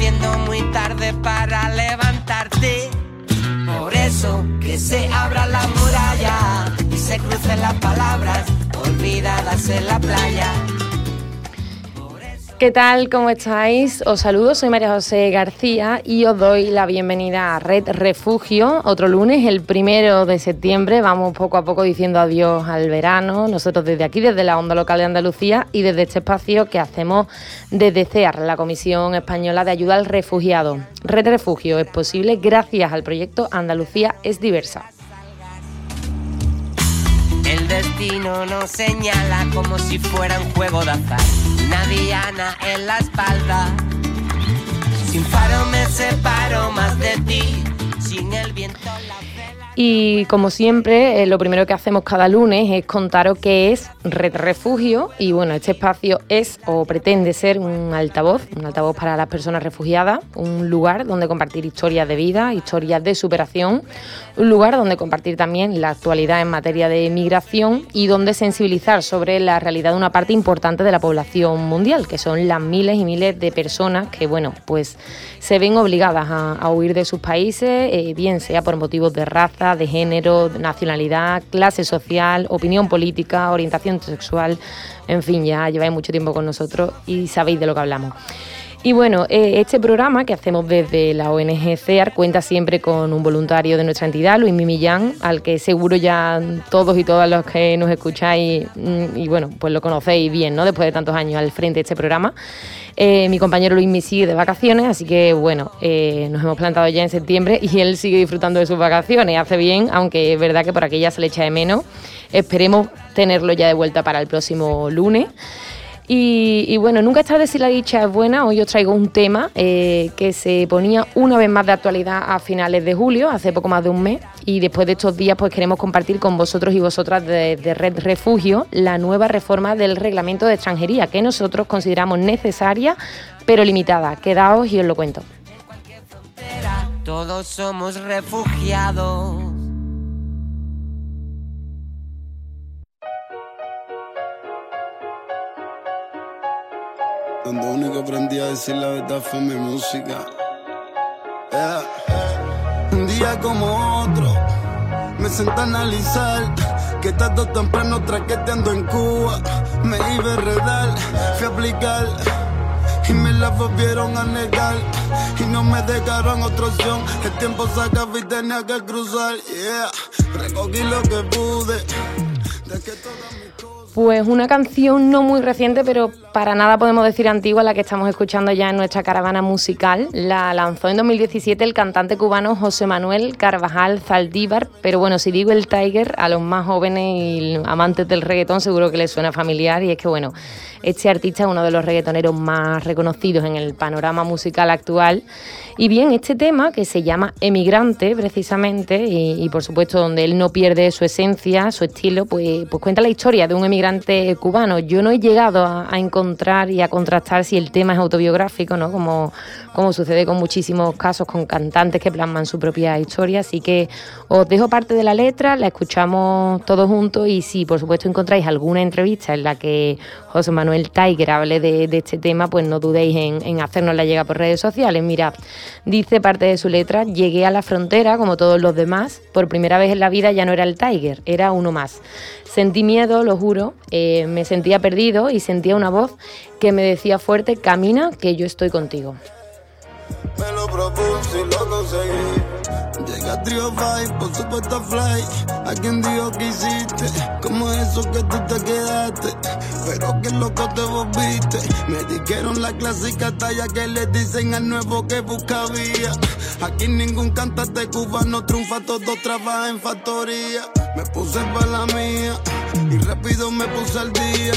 Haciendo muy tarde para levantarte. Por eso que se abra la muralla y se crucen las palabras olvidadas en la playa. ¿Qué tal? ¿Cómo estáis? Os saludo, soy María José García y os doy la bienvenida a Red Refugio, otro lunes, el primero de septiembre. Vamos poco a poco diciendo adiós al verano. Nosotros desde aquí, desde la Onda Local de Andalucía y desde este espacio que hacemos desde CEAR, la Comisión Española de Ayuda al Refugiado. Red Refugio es posible gracias al proyecto Andalucía es diversa. Destino nos señala como si fuera un juego de azar. En la espalda. Sin faro me separo más de ti. Sin el viento la y como siempre, eh, lo primero que hacemos cada lunes es contaros qué es Red Refugio. Y bueno, este espacio es o pretende ser un altavoz, un altavoz para las personas refugiadas, un lugar donde compartir historias de vida, historias de superación, un lugar donde compartir también la actualidad en materia de migración y donde sensibilizar sobre la realidad de una parte importante de la población mundial, que son las miles y miles de personas que, bueno, pues se ven obligadas a, huir de sus países, eh, bien sea por motivos de raza, de género, nacionalidad, clase social, opinión política, orientación sexual, en fin, ya lleváis mucho tiempo con nosotros y sabéis de lo que hablamos. Y bueno, eh, este programa que hacemos desde la ONG CEAR cuenta siempre con un voluntario de nuestra entidad, Luis Mimillán, al que seguro ya todos y todas los que nos escucháis mm, y bueno, pues lo conocéis bien, ¿no? Después de tantos años al frente de este programa. Eh, mi compañero Luis me sigue de vacaciones, así que bueno, eh, nos hemos plantado ya en septiembre y él sigue disfrutando de sus vacaciones. Hace bien, aunque es verdad que por aquí ya se le echa de menos. Esperemos tenerlo ya de vuelta para el próximo lunes. Y, bueno, nunca está de si la dicha es buena. Hoy os traigo un tema eh, que se ponía una vez más de actualidad a finales de julio, hace poco más de un mes. Y después de estos días, pues queremos compartir con vosotros y vosotras de, de Red Refugio la nueva reforma del reglamento de extranjería que nosotros consideramos necesaria pero limitada. Quedaos y os lo cuento. Todos somos refugiados. Donde único aprendí a decir la verdad fue mi música. Un día como otro, me senté a analizar que tanto temprano traqueteando en Cuba. Me iba a redar, fui a aplicar y me la volvieron a negar y no me dejaron otra opción. El tiempo se acabó y tenía que cruzar. Yeah, recogí lo que pude. Pues una canción no muy reciente, pero para nada podemos decir antigua, la que estamos escuchando ya en nuestra caravana musical. La lanzó en 2017 el cantante cubano José Manuel Carvajal Zaldívar, pero bueno, si digo el Tiger, a los más jóvenes y amantes del reggaetón seguro que les suena familiar y es que bueno, este artista es uno de los reggaetoneros más reconocidos en el panorama musical actual. Y bien, este tema que se llama Emigrante, precisamente, y, por supuesto donde él no pierde su esencia, su estilo, pues, pues cuenta la historia de un emigrante cubano. Yo no he llegado a, encontrar y a contrastar si el tema es autobiográfico, ¿no? Como, como sucede con muchísimos casos con cantantes que plasman su propia historia. Así que os dejo parte de la letra, la escuchamos todos juntos y si por supuesto encontráis alguna entrevista en la que José Manuel Tiger hable de, este tema, pues no dudéis en, en hacernosla llegar por redes sociales. Mirad, dice parte de su letra, llegué a la frontera como todos los demás, por primera vez en la vida ya no era el Tiger, era uno más. Sentí miedo, lo juro, eh, me sentía perdido y sentía una voz que me decía fuerte, camina, que yo estoy contigo. Me lo propuse y lo conseguí. Llega a Trio Five, por supuesto fly. A quien dijo que hiciste, como eso que tú te quedaste. Pero que loco te volviste. Me dijeron la clásica talla que le dicen al nuevo que busca vía. Aquí ningún cantante cubano triunfa, todos trabajan en factoría. Me puse para la mía y rápido me puse al día.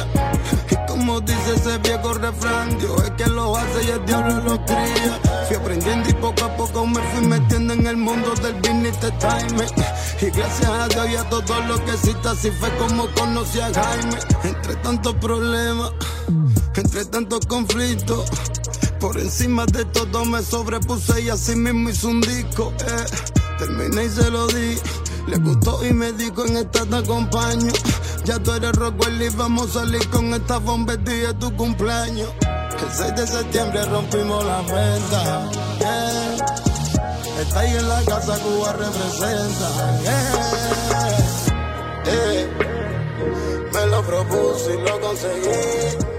Y como dice ese viejo refrán, Dios es que lo hace y el diablo lo cría. Fui aprendiendo y poco a poco me fui metiendo en el mundo del business time. Y gracias a Dios y a todo lo que existe, así fue como conocí a Jaime. Entre tantos problemas, entre tantos conflictos. Por encima de todo me sobrepuse y así mismo hice un disco. Eh. Terminé y se lo di. Le gustó y me dijo en esta te acompaño. Ya tú eres Rockwell y vamos a salir con esta bomba de tu cumpleaños. El 6 de septiembre rompimos la venta. Yeah. Está ahí en la casa, Cuba representa. Yeah. Me lo propuse y lo conseguí.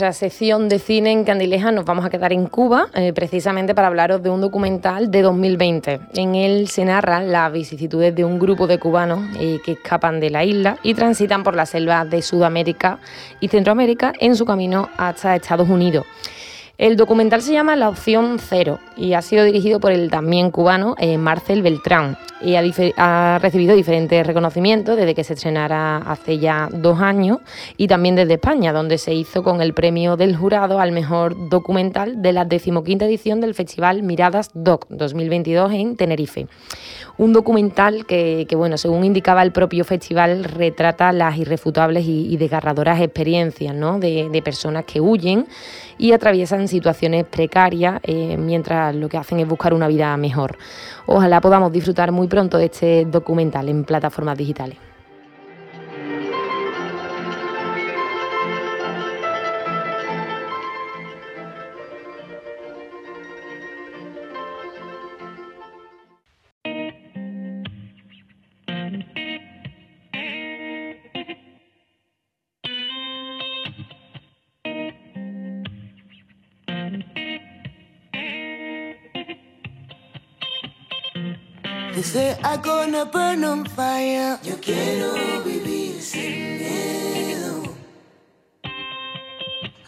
Nuestra sección de cine en Candileja nos vamos a quedar en Cuba, eh, precisamente para hablaros de un documental de 2020. En él se narran las vicisitudes de un grupo de cubanos eh, que escapan de la isla y transitan por la selva de Sudamérica y Centroamérica en su camino hasta Estados Unidos. El documental se llama La Opción Cero y ha sido dirigido por el también cubano eh, Marcel Beltrán y ha, recibido diferentes reconocimientos desde que se estrenara hace ya dos años y también desde España, donde se hizo con el premio del jurado al mejor documental de la decimoquinta edición del Festival Miradas Doc 2022 en Tenerife. Un documental que, bueno, según indicaba el propio festival, retrata las irrefutables y, desgarradoras experiencias de personas que huyen y atraviesan situaciones precarias eh, mientras lo que hacen es buscar una vida mejor. Ojalá podamos disfrutar muy pronto de este documental en plataformas digitales. They say I'm gonna burn on fire. Yo quiero vivir sin miedo.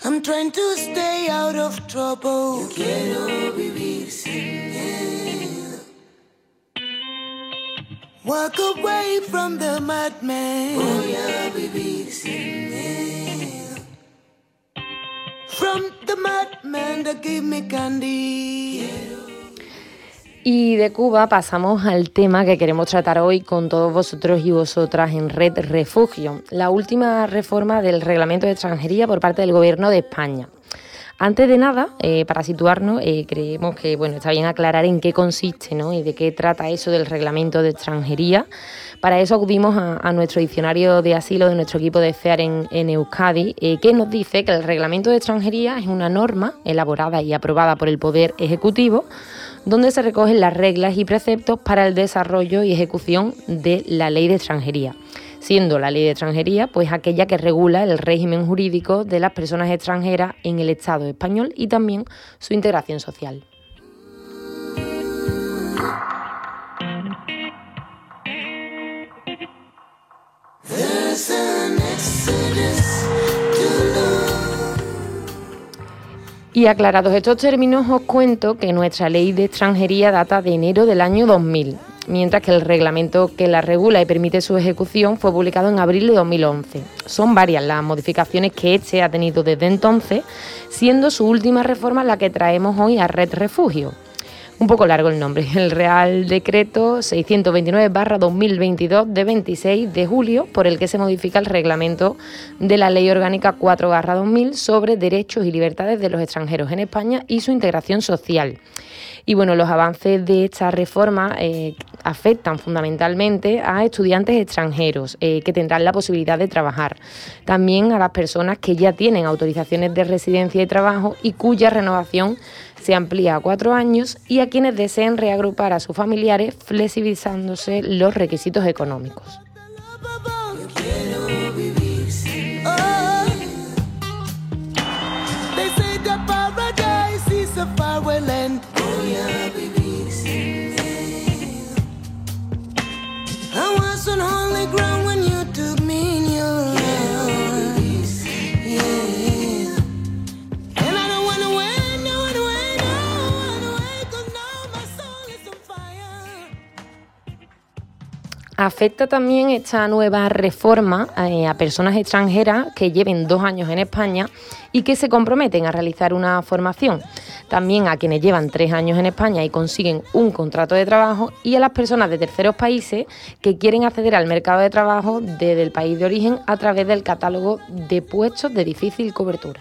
I'm trying to stay out of trouble. Yo quiero vivir sin miedo. Walk away from the madman. Voy a vivir sin miedo. From the madman that gave me candy. Y de Cuba pasamos al tema que queremos tratar hoy con todos vosotros y vosotras en Red Refugio, la última reforma del reglamento de extranjería por parte del Gobierno de España. Antes de nada, eh, para situarnos, eh, creemos que bueno, está bien aclarar en qué consiste ¿no? y de qué trata eso del reglamento de extranjería. Para eso acudimos a, nuestro diccionario de asilo de nuestro equipo de CEAR en, en Euskadi, eh, que nos dice que el reglamento de extranjería es una norma elaborada y aprobada por el Poder Ejecutivo donde se recogen las reglas y preceptos para el desarrollo y ejecución de la ley de extranjería, siendo la ley de extranjería pues aquella que regula el régimen jurídico de las personas extranjeras en el Estado español y también su integración social. Y aclarados estos términos, os cuento que nuestra ley de extranjería data de enero del año 2000, mientras que el reglamento que la regula y permite su ejecución fue publicado en abril de 2011. Son varias las modificaciones que este ha tenido desde entonces, siendo su última reforma la que traemos hoy a Red Refugio. Un poco largo el nombre, el Real Decreto 629-2022 de 26 de julio, por el que se modifica el reglamento de la Ley Orgánica 4-2000 sobre derechos y libertades de los extranjeros en España y su integración social. Y bueno, los avances de esta reforma eh, afectan fundamentalmente a estudiantes extranjeros eh, que tendrán la posibilidad de trabajar. También a las personas que ya tienen autorizaciones de residencia y trabajo y cuya renovación se amplía a cuatro años y a quienes deseen reagrupar a sus familiares flexibilizándose los requisitos económicos. Afecta también esta nueva reforma eh, a personas extranjeras que lleven dos años en España y que se comprometen a realizar una formación. También a quienes llevan tres años en España y consiguen un contrato de trabajo y a las personas de terceros países que quieren acceder al mercado de trabajo desde el país de origen a través del catálogo de puestos de difícil cobertura.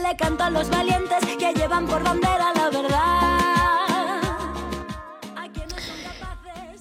le canto a los valientes que llevan por bandera la verdad.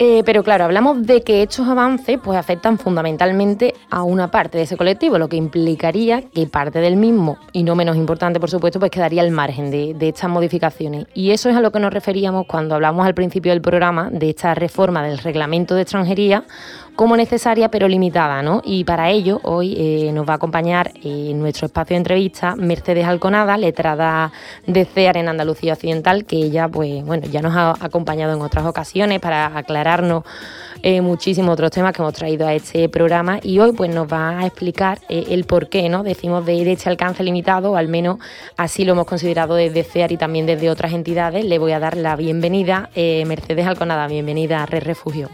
Eh, pero claro, hablamos de que estos avances pues, afectan fundamentalmente a una parte de ese colectivo, lo que implicaría que parte del mismo, y no menos importante por supuesto, pues quedaría al margen de, de estas modificaciones. Y eso es a lo que nos referíamos cuando hablamos al principio del programa de esta reforma del reglamento de extranjería como necesaria pero limitada, ¿no? Y para ello hoy eh, nos va a acompañar en nuestro espacio de entrevista Mercedes Alconada, letrada de CEAR en Andalucía Occidental, que ella pues bueno ya nos ha acompañado en otras ocasiones para aclararnos eh, muchísimos otros temas que hemos traído a este programa y hoy pues nos va a explicar eh, el por qué, ¿no? Decimos de, este alcance limitado, o al menos así lo hemos considerado desde CEAR y también desde otras entidades. Le voy a dar la bienvenida, Mercedes Alconada, bienvenida a Red Refugio.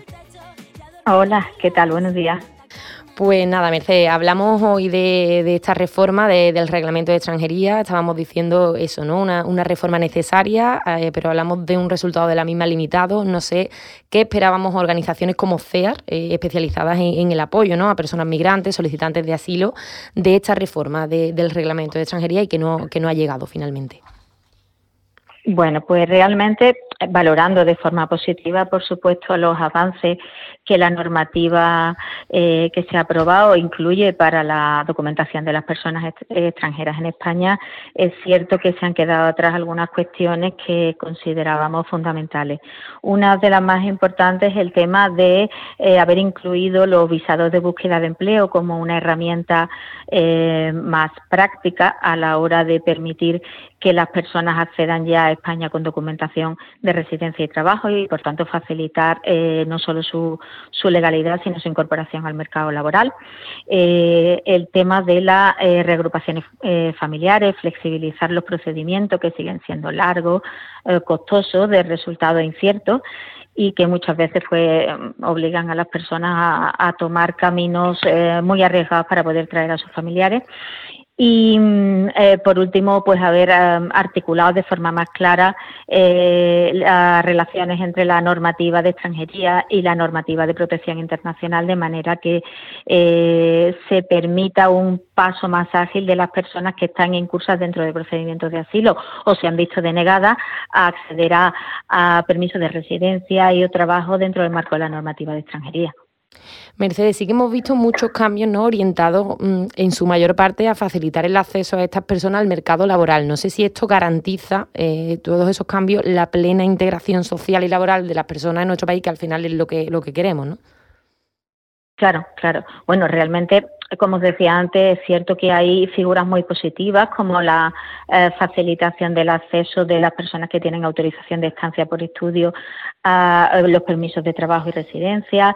Hola, ¿qué tal? Buenos días. Pues nada, Mercedes, hablamos hoy de, esta reforma del reglamento de extranjería. Estábamos diciendo eso, ¿no? Una, reforma necesaria, eh, pero hablamos de un resultado de la misma limitado. No sé qué esperábamos organizaciones como CEAR, eh, especializadas en, el apoyo ¿no? a personas migrantes, solicitantes de asilo, de esta reforma del reglamento de extranjería y que no, que no ha llegado finalmente. Bueno, pues realmente valorando de forma positiva, por supuesto, los avances que la normativa eh, que se ha aprobado incluye para la documentación de las personas extranjeras en España, es cierto que se han quedado atrás algunas cuestiones que considerábamos fundamentales. Una de las más importantes es el tema de eh, haber incluido los visados de búsqueda de empleo como una herramienta más práctica a la hora de permitir que las personas accedan ya a España con documentación de residencia y trabajo y, por tanto, facilitar eh, no solo su, su, legalidad, sino su incorporación al mercado laboral. Eh, el tema de las eh, reagrupaciones familiares, flexibilizar los procedimientos que siguen siendo largos, costosos, de resultados inciertos y que muchas veces pues, obligan a las personas a tomar caminos muy arriesgados para poder traer a sus familiares Y mm, eh, por último, pues haber articulado de forma más clara eh, las relaciones entre la normativa de extranjería y la normativa de protección internacional, de manera que eh, se permita un paso más ágil de las personas que están incursas dentro de procedimientos de asilo o se han visto denegadas a acceder a, a permisos de residencia y o trabajo dentro del marco de la normativa de extranjería. Mercedes, sí que hemos visto muchos cambios ¿no? orientados mm, en su mayor parte a facilitar el acceso a estas personas al mercado laboral. No sé si esto garantiza eh, todos esos cambios, la plena integración social y laboral de las personas en nuestro país, que al final es lo que, lo que queremos, ¿no? Claro, claro. Bueno, realmente como os decía antes, es cierto que hay figuras muy positivas como la eh, facilitación del acceso de las personas que tienen autorización de estancia por estudio a los permisos de trabajo y residencia,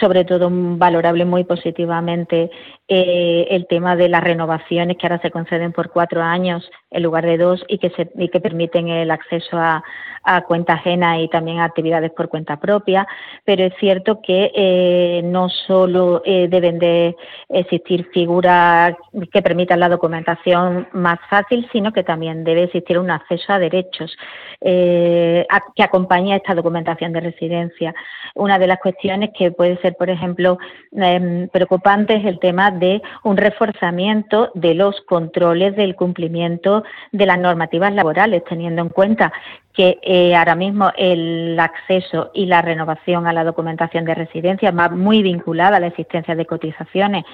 sobre todo valorable muy positivamente eh, el tema de las renovaciones que ahora se conceden por cuatro años en lugar de dos y que, se, y que permiten el acceso a, a cuenta ajena y también a actividades por cuenta propia, pero es cierto que eh, no solo eh, deben de existir figuras que permitan la documentación más fácil, sino que también debe existir un acceso a derechos que acompañe a esta documentación de residencia. Una de las cuestiones que puede ser, por ejemplo, em, preocupante es el tema de un reforzamiento de los controles del cumplimiento de las normativas laborales, teniendo en cuenta que eh, ahora mismo el acceso y la renovación a la documentación de residencia va muy vinculada a la existencia de cotizaciones.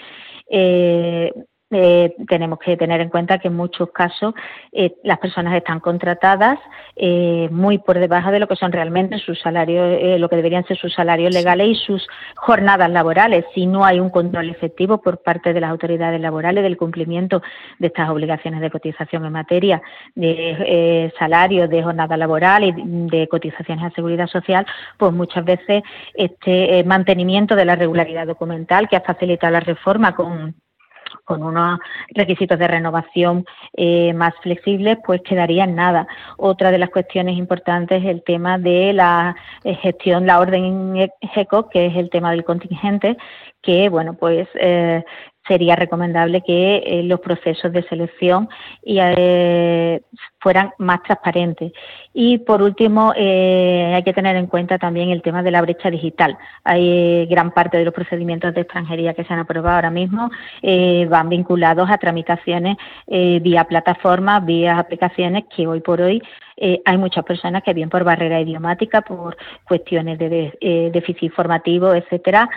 Eh, eh, tenemos que tener en cuenta que en muchos casos eh, las personas están contratadas eh, muy por debajo de lo que son realmente sus salarios, lo que deberían ser sus salarios legales y sus jornadas laborales. Si no hay un control efectivo por parte de las autoridades laborales del cumplimiento de estas obligaciones de cotización en materia de salarios, de jornada laboral y de cotizaciones a seguridad social, pues muchas veces este mantenimiento de la regularidad documental que ha facilitado la reforma con con unos requisitos de renovación eh, más flexibles, pues quedaría en nada. Otra de las cuestiones importantes es el tema de la eh, gestión, la orden GECO, que es el tema del contingente, que, bueno, pues eh, sería recomendable que eh, los procesos de selección eh, fueran más transparentes. Y por último, eh, hay que tener en cuenta también el tema de la brecha digital. Hay gran parte de los procedimientos de extranjería que se han aprobado ahora mismo van vinculados a tramitaciones vía plataformas, vía aplicaciones que hoy por hoy hay muchas personas que bien por barrera idiomática, por cuestiones de, déficit informativo, etcétera,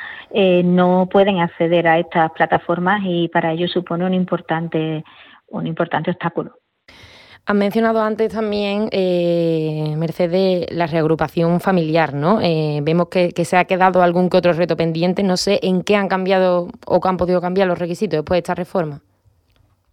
no pueden acceder a estas plataformas y para ello supone un importante, un importante obstáculo. Has mencionado antes también, eh, Mercedes, la reagrupación familiar, ¿no? Eh, vemos que, se ha quedado algún que otro reto pendiente. No sé en qué han cambiado o qué han podido cambiar los requisitos después de esta reforma.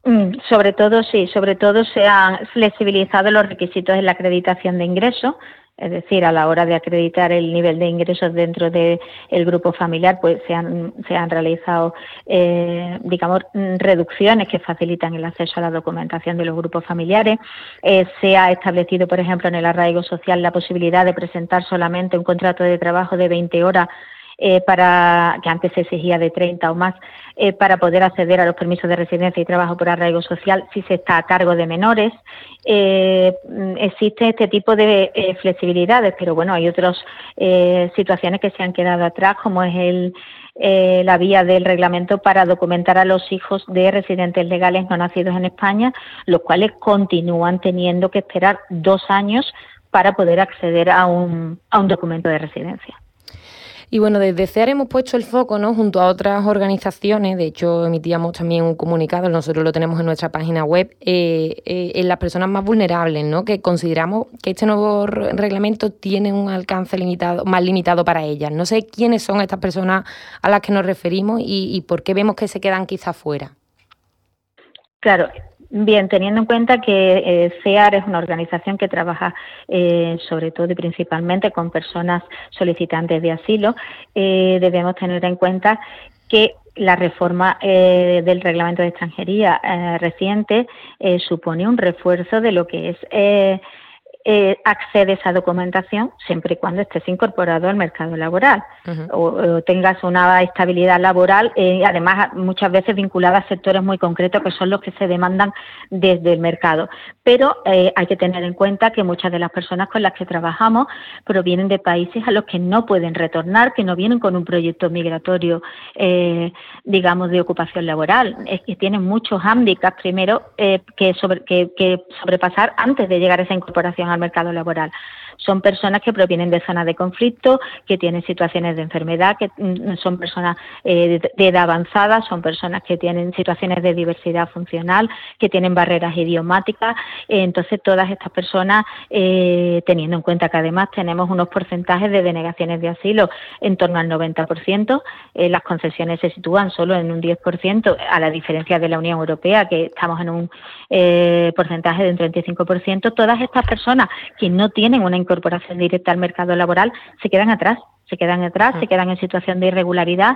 Mm, sobre todo, sí, sobre todo se han flexibilizado los requisitos en la acreditación de ingresos es decir, a la hora de acreditar el nivel de ingresos dentro del grupo familiar, pues se han, se han realizado, eh, digamos, reducciones que facilitan el acceso a la documentación de los grupos familiares. Eh, se ha establecido, por ejemplo, en el arraigo social la posibilidad de presentar solamente un contrato de trabajo de 20 horas eh, para que antes se exigía de 30 o más eh, para poder acceder a los permisos de residencia y trabajo por arraigo social si se está a cargo de menores. Eh, existe este tipo de eh, flexibilidades, pero bueno, hay otras situaciones que se han quedado atrás, como es el, la vía del reglamento para documentar a los hijos de residentes legales no nacidos en España, los cuales continúan teniendo que esperar dos años para poder acceder a un, a un documento de residencia. Y bueno, desde CEAR hemos puesto el foco, ¿no? Junto a otras organizaciones, de hecho emitíamos también un comunicado, nosotros lo tenemos en nuestra página web, eh, eh, en las personas más vulnerables, ¿no? Que consideramos que este nuevo reglamento tiene un alcance limitado, más limitado para ellas. No sé quiénes son estas personas a las que nos referimos y, y por qué vemos que se quedan quizá fuera. Claro, Bien, teniendo en cuenta que eh, CEAR es una organización que trabaja eh, sobre todo y principalmente con personas solicitantes de asilo, eh, debemos tener en cuenta que la reforma del reglamento de extranjería reciente supone un refuerzo de lo que es eh, accede a esa documentación siempre y cuando estés incorporado al mercado laboral o, tengas una estabilidad laboral, eh, además muchas veces vinculada a sectores muy concretos que son los que se demandan desde el mercado. Pero eh, hay que tener en cuenta que muchas de las personas con las que trabajamos provienen de países a los que no pueden retornar, que no vienen con un proyecto migratorio, digamos, de ocupación laboral. Es que tienen muchos hándicaps primero que, sobre, que sobrepasar antes de llegar a esa incorporación al mercado laboral. Son personas que provienen de zonas de conflicto, que tienen situaciones de enfermedad, que mm, son personas eh, de edad avanzada, son personas que tienen situaciones de diversidad funcional, que tienen barreras idiomáticas. entonces, todas estas personas, eh, teniendo en cuenta que además tenemos unos porcentajes de denegaciones de asilo en torno al 90%, eh, las concesiones se sitúan solo en un 10%, a la diferencia de la Unión Europea, que estamos en un porcentaje de un 35%, todas estas personas que no tienen una incorporación directa al mercado laboral se quedan atrás, se quedan atrás, se ah. quedan en situación de irregularidad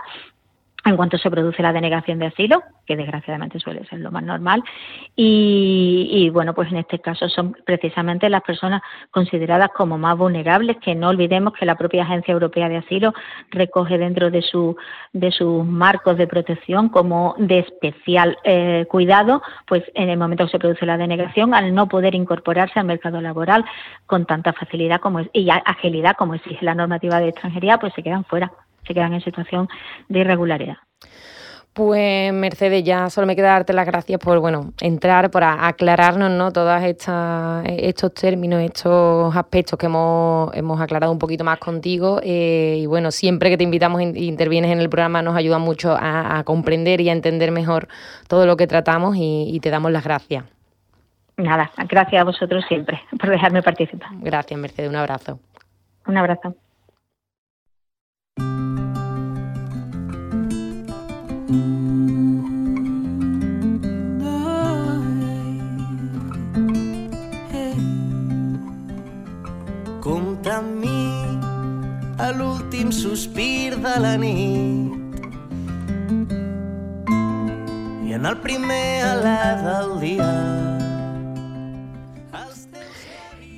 en cuanto se produce la denegación de asilo, que desgraciadamente suele ser lo más normal, y, bueno, pues en este caso son precisamente las personas consideradas como más vulnerables, que no olvidemos que la propia Agencia Europea de Asilo recoge dentro de, su, de sus marcos de protección como de especial eh, cuidado, pues en el momento que se produce la denegación, al no poder incorporarse al mercado laboral con tanta facilidad como y agilidad como exige la normativa de extranjería, pues se quedan fuera se quedan en situación de irregularidad. Pues Mercedes, ya solo me queda darte las gracias por bueno entrar, por aclararnos ¿no? todos estos términos, estos aspectos que hemos, hemos aclarado un poquito más contigo. Eh, y bueno, siempre que te invitamos e intervienes en el programa nos ayuda mucho a, comprender y a entender mejor todo lo que tratamos y te damos las gracias. Nada, gracias a vosotros siempre por dejarme participar. Gracias, Mercedes, un abrazo. Un abrazo. Mi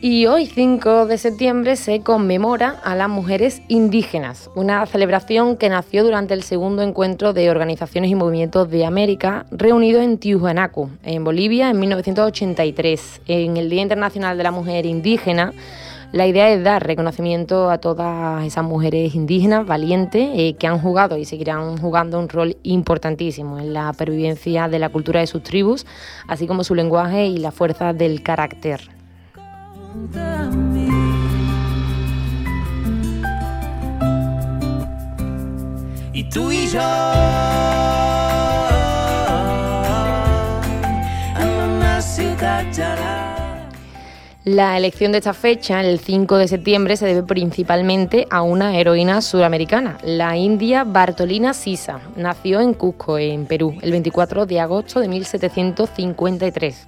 Y hoy, 5 de septiembre, se conmemora a las mujeres indígenas, una celebración que nació durante el segundo encuentro de organizaciones y movimientos de América, reunido en Tijuanacu, en Bolivia, en 1983. En el Día Internacional de la Mujer Indígena, la idea es dar reconocimiento a todas esas mujeres indígenas valientes eh, que han jugado y seguirán jugando un rol importantísimo en la pervivencia de la cultura de sus tribus, así como su lenguaje y la fuerza del carácter. Y tú y yo La elección de esta fecha, el 5 de septiembre, se debe principalmente a una heroína sudamericana, la india Bartolina Sisa. Nació en Cusco, en Perú, el 24 de agosto de 1753.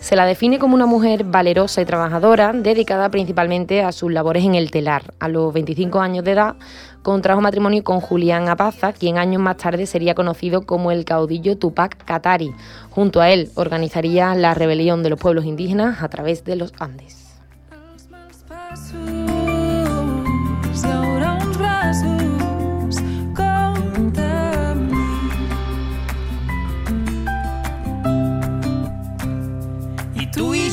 Se la define como una mujer valerosa y trabajadora, dedicada principalmente a sus labores en el telar. A los 25 años de edad contrajo matrimonio con Julián Apaza, quien años más tarde sería conocido como el caudillo Tupac Katari. Junto a él organizaría la rebelión de los pueblos indígenas a través de los Andes.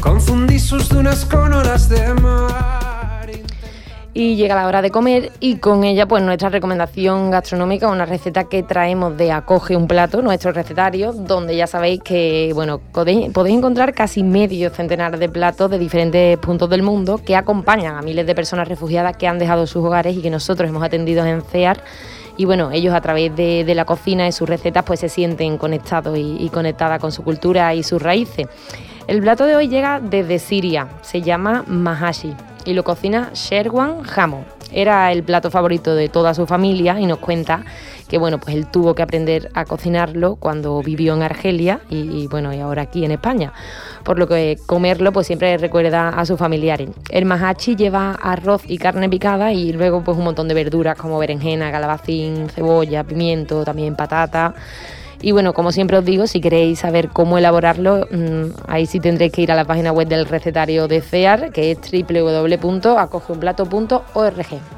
Confundí sus dunas con horas de mar. Y llega la hora de comer y con ella pues nuestra recomendación gastronómica, una receta que traemos de Acoge un plato, nuestro recetario, donde ya sabéis que bueno, podéis, encontrar casi medio centenar de platos de diferentes puntos del mundo que acompañan a miles de personas refugiadas que han dejado sus hogares y que nosotros hemos atendido en CEAR y bueno, ellos a través de, la cocina y sus recetas pues se sienten conectados y, y conectadas con su cultura y sus raíces. El plato de hoy llega desde Siria, se llama mahashi. y lo cocina Sherwan Jamo. Era el plato favorito de toda su familia y nos cuenta que bueno, pues él tuvo que aprender a cocinarlo cuando vivió en Argelia y, bueno, y ahora aquí en España. Por lo que comerlo pues siempre recuerda a sus familiares. El mahachi lleva arroz y carne picada y luego pues un montón de verduras como berenjena, calabacín, cebolla, pimiento, también patata. Y bueno, como siempre os digo, si queréis saber cómo elaborarlo, mm, ahí sí tendréis que ir a la página web del recetario de CEAR, que es www.acogeunplato.org.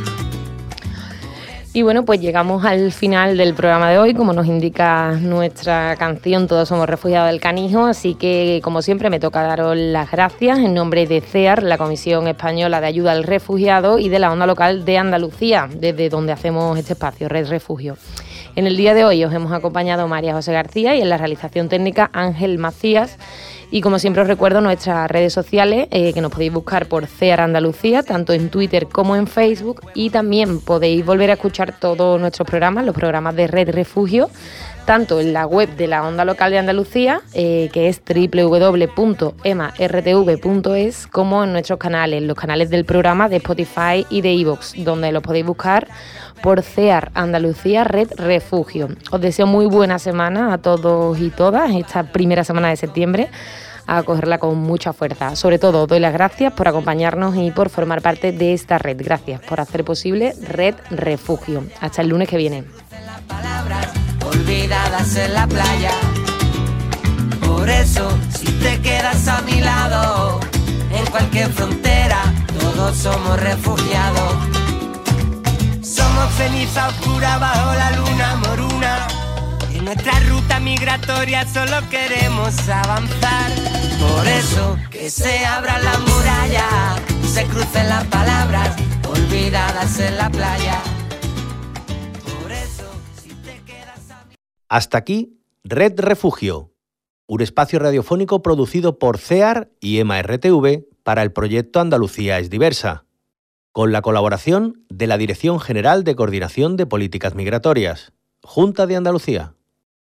Y bueno, pues llegamos al final del programa de hoy, como nos indica nuestra canción Todos somos refugiados del canijo, así que como siempre me toca daros las gracias en nombre de CEAR, la Comisión Española de Ayuda al Refugiado y de la Onda Local de Andalucía, desde donde hacemos este espacio, Red Refugio. En el día de hoy os hemos acompañado María José García y en la realización técnica Ángel Macías. Y como siempre os recuerdo nuestras redes sociales, eh, que nos podéis buscar por CEAR Andalucía, tanto en Twitter como en Facebook. Y también podéis volver a escuchar todos nuestros programas, los programas de Red Refugio, tanto en la web de la Onda Local de Andalucía, eh, que es www.emartv.es, como en nuestros canales, los canales del programa de Spotify y de Evox, donde lo podéis buscar por CEAR Andalucía Red Refugio. Os deseo muy buena semana a todos y todas, esta primera semana de septiembre a cogerla con mucha fuerza. Sobre todo, doy las gracias por acompañarnos y por formar parte de esta red. Gracias por hacer posible Red Refugio. Hasta el lunes que viene. olvidadas en la playa. Por eso, si te quedas a mi lado, en cualquier frontera, todos somos refugiados. Ceniza oscura bajo la luna moruna. En nuestra ruta migratoria solo queremos avanzar. Por eso que se abra la muralla, se crucen las palabras olvidadas en la playa. Por eso, si te quedas a Hasta aquí, Red Refugio, un espacio radiofónico producido por CEAR y EMA-RTV para el proyecto Andalucía es diversa con la colaboración de la Dirección General de Coordinación de Políticas Migratorias, Junta de Andalucía.